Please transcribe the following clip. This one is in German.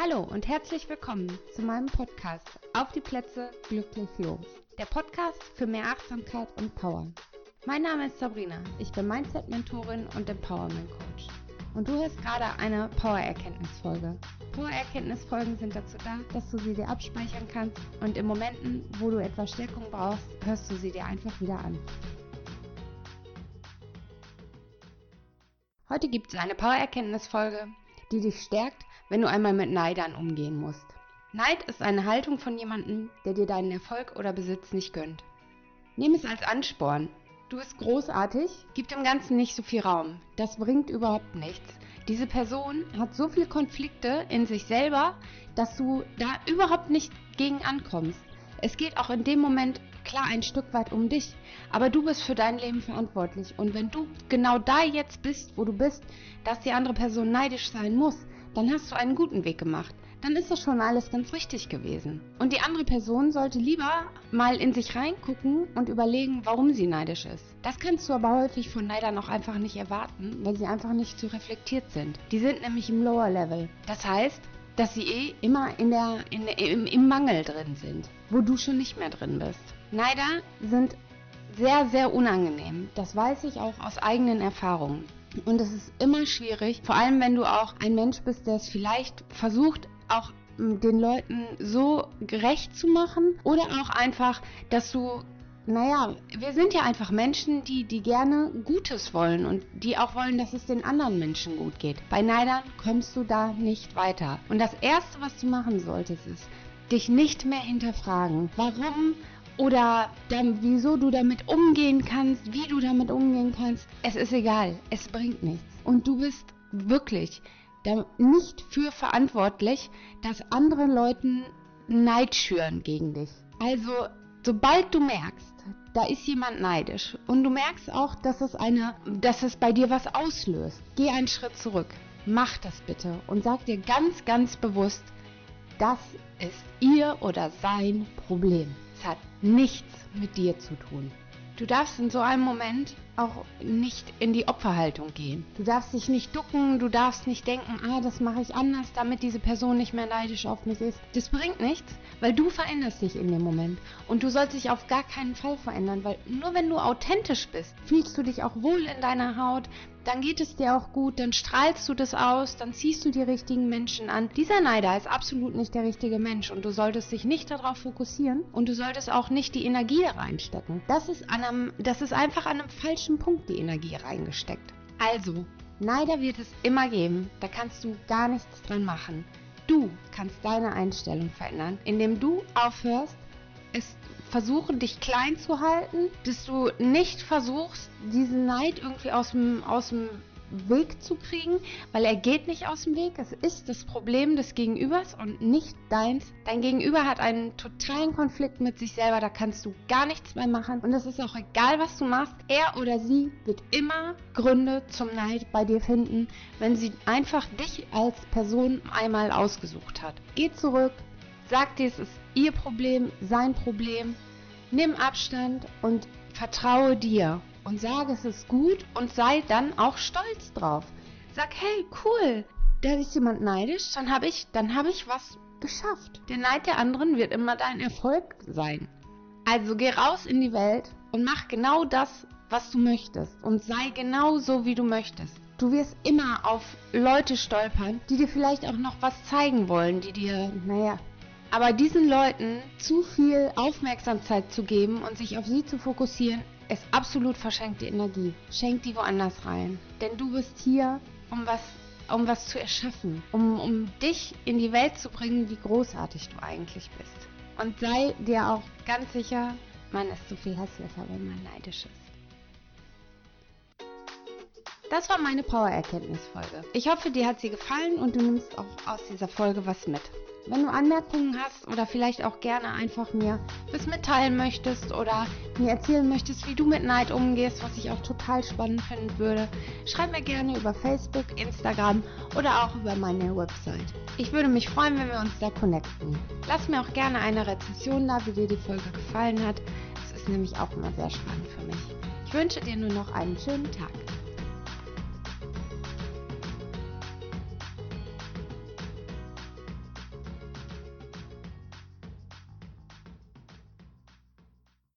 Hallo und herzlich willkommen zu meinem Podcast Auf die Plätze glücklich los. Der Podcast für mehr Achtsamkeit und Power. Mein Name ist Sabrina, ich bin Mindset-Mentorin und Empowerment Coach. Und du hörst gerade eine Power-Erkenntnisfolge. Power-Erkenntnisfolgen sind dazu da, dass du sie dir abspeichern kannst und in Momenten, wo du etwas Stärkung brauchst, hörst du sie dir einfach wieder an. Heute gibt es eine Power-Erkenntnisfolge, die dich stärkt wenn du einmal mit Neidern umgehen musst. Neid ist eine Haltung von jemandem, der dir deinen Erfolg oder Besitz nicht gönnt. Nimm es als Ansporn. Du bist großartig, gib dem Ganzen nicht so viel Raum. Das bringt überhaupt nichts. Diese Person hat so viele Konflikte in sich selber, dass du da überhaupt nicht gegen ankommst. Es geht auch in dem Moment klar ein Stück weit um dich, aber du bist für dein Leben verantwortlich. Und wenn du genau da jetzt bist, wo du bist, dass die andere Person neidisch sein muss, dann hast du einen guten Weg gemacht. Dann ist das schon alles ganz richtig gewesen. Und die andere Person sollte lieber mal in sich reingucken und überlegen, warum sie neidisch ist. Das kannst du aber häufig von Neidern auch einfach nicht erwarten, weil sie einfach nicht so reflektiert sind. Die sind nämlich im Lower Level. Das heißt, dass sie eh immer in der, in im, im Mangel drin sind, wo du schon nicht mehr drin bist. Neider sind sehr, sehr unangenehm. Das weiß ich auch aus eigenen Erfahrungen. Und es ist immer schwierig, vor allem wenn du auch ein Mensch bist, der es vielleicht versucht, auch hm, den Leuten so gerecht zu machen oder auch einfach, dass du naja, wir sind ja einfach Menschen, die, die gerne Gutes wollen und die auch wollen, dass es den anderen Menschen gut geht. Bei Neidern kommst du da nicht weiter. Und das Erste, was du machen solltest, ist, dich nicht mehr hinterfragen. Warum oder dann, wieso du damit umgehen kannst, wie du damit umgehen kannst. Es ist egal, es bringt nichts. Und du bist wirklich nicht für verantwortlich, dass andere Leute Neid schüren gegen dich. Also, sobald du merkst, da ist jemand neidisch und du merkst auch, dass es eine, dass es bei dir was auslöst, geh einen Schritt zurück. Mach das bitte und sag dir ganz, ganz bewusst, das ist ihr oder sein Problem. Es hat nichts mit dir zu tun. Du darfst in so einem Moment auch nicht in die Opferhaltung gehen. Du darfst dich nicht ducken, du darfst nicht denken, ah, das mache ich anders, damit diese Person nicht mehr neidisch auf mich ist. Das bringt nichts, weil du veränderst dich in dem Moment. Und du sollst dich auf gar keinen Fall verändern, weil nur wenn du authentisch bist, fühlst du dich auch wohl in deiner Haut, dann geht es dir auch gut, dann strahlst du das aus, dann ziehst du die richtigen Menschen an. Dieser Neider ist absolut nicht der richtige Mensch und du solltest dich nicht darauf fokussieren und du solltest auch nicht die Energie reinstecken. Das ist, an einem, das ist einfach an einem falschen Punkt die Energie reingesteckt. Also, Neider wird es immer geben, da kannst du gar nichts dran machen. Du kannst deine Einstellung verändern, indem du aufhörst, es versuchen, dich klein zu halten, dass du nicht versuchst, diesen Neid irgendwie aus dem, aus dem Weg zu kriegen, weil er geht nicht aus dem Weg. Es ist das Problem des Gegenübers und nicht deins. Dein Gegenüber hat einen totalen Konflikt mit sich selber, da kannst du gar nichts mehr machen. Und es ist auch egal, was du machst. Er oder sie wird immer Gründe zum Neid bei dir finden, wenn sie einfach dich als Person einmal ausgesucht hat. Geh zurück, Sag dir, es ist ihr Problem, sein Problem. Nimm Abstand und vertraue dir und sage, es ist gut und sei dann auch stolz drauf. Sag, hey, cool, da ist jemand neidisch, dann habe ich, dann habe ich was geschafft. Der Neid der anderen wird immer dein Erfolg sein. Also geh raus in die Welt und mach genau das, was du möchtest und sei genau so, wie du möchtest. Du wirst immer auf Leute stolpern, die dir vielleicht auch noch was zeigen wollen, die dir, naja, aber diesen Leuten zu viel Aufmerksamkeit zu geben und sich auf sie zu fokussieren, ist absolut verschenkte Energie. Schenk die woanders rein. Denn du bist hier, um was, um was zu erschaffen. Um, um dich in die Welt zu bringen, wie großartig du eigentlich bist. Und sei dir auch ganz sicher, man ist so viel hässlicher, wenn man neidisch ist. Das war meine Power-Erkenntnisfolge. Ich hoffe, dir hat sie gefallen und du nimmst auch aus dieser Folge was mit. Wenn du Anmerkungen hast oder vielleicht auch gerne einfach mir was mitteilen möchtest oder mir erzählen möchtest, wie du mit Neid umgehst, was ich auch total spannend finden würde, schreib mir gerne über Facebook, Instagram oder auch über meine Website. Ich würde mich freuen, wenn wir uns da connecten. Lass mir auch gerne eine Rezension da, wie dir die Folge gefallen hat. Das ist nämlich auch immer sehr spannend für mich. Ich wünsche dir nur noch einen schönen Tag.